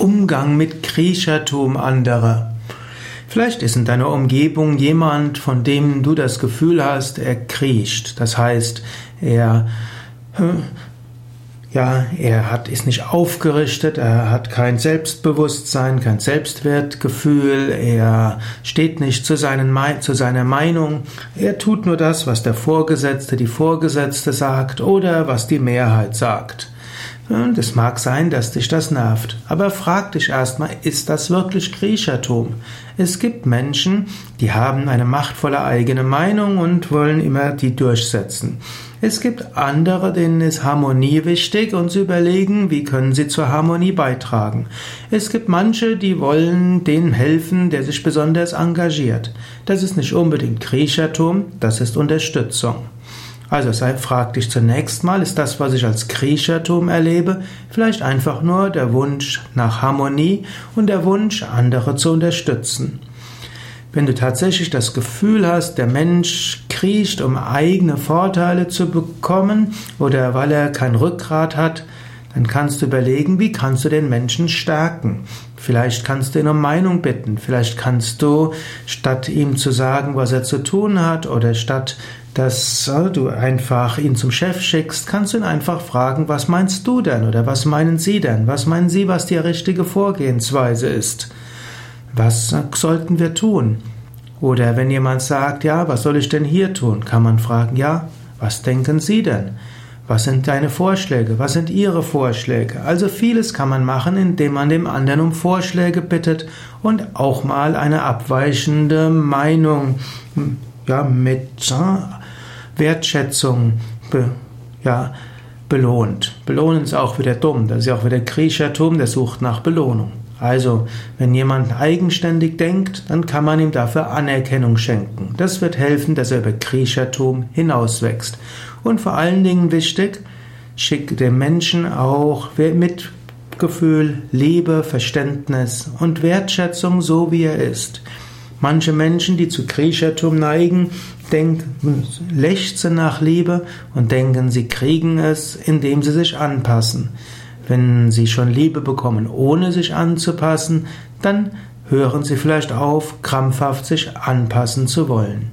Umgang mit Kriechertum anderer. Vielleicht ist in deiner Umgebung jemand, von dem du das Gefühl hast, er kriecht. Das heißt, er ja, er hat, ist nicht aufgerichtet, er hat kein Selbstbewusstsein, kein Selbstwertgefühl, er steht nicht zu, seinen, zu seiner Meinung, er tut nur das, was der Vorgesetzte, die Vorgesetzte sagt oder was die Mehrheit sagt. Es mag sein, dass dich das nervt. Aber frag dich erstmal, ist das wirklich Griechertum? Es gibt Menschen, die haben eine machtvolle eigene Meinung und wollen immer die durchsetzen. Es gibt andere, denen ist Harmonie wichtig und sie überlegen, wie können sie zur Harmonie beitragen. Es gibt manche, die wollen dem helfen, der sich besonders engagiert. Das ist nicht unbedingt Griechertum, das ist Unterstützung. Also sei, frag dich zunächst mal, ist das, was ich als Kriechertum erlebe, vielleicht einfach nur der Wunsch nach Harmonie und der Wunsch, andere zu unterstützen. Wenn du tatsächlich das Gefühl hast, der Mensch kriecht, um eigene Vorteile zu bekommen oder weil er kein Rückgrat hat, dann kannst du überlegen, wie kannst du den Menschen stärken. Vielleicht kannst du ihn um Meinung bitten. Vielleicht kannst du, statt ihm zu sagen, was er zu tun hat, oder statt dass du einfach ihn zum Chef schickst, kannst du ihn einfach fragen, was meinst du denn oder was meinen Sie denn? Was meinen Sie, was die richtige Vorgehensweise ist? Was sollten wir tun? Oder wenn jemand sagt, ja, was soll ich denn hier tun? Kann man fragen, ja, was denken Sie denn? Was sind deine Vorschläge? Was sind Ihre Vorschläge? Also vieles kann man machen, indem man dem anderen um Vorschläge bittet und auch mal eine abweichende Meinung ja, mit Wertschätzung be, ja, belohnt. Belohnen ist auch wieder dumm. Das ist ja auch wieder Griechertum, der sucht nach Belohnung. Also, wenn jemand eigenständig denkt, dann kann man ihm dafür Anerkennung schenken. Das wird helfen, dass er über Griechertum hinauswächst. Und vor allen Dingen wichtig, schick dem Menschen auch Mitgefühl, Liebe, Verständnis und Wertschätzung so wie er ist. Manche Menschen, die zu Kriechertum neigen, denken, lechzen nach Liebe und denken, sie kriegen es, indem sie sich anpassen. Wenn sie schon Liebe bekommen, ohne sich anzupassen, dann hören sie vielleicht auf, krampfhaft sich anpassen zu wollen.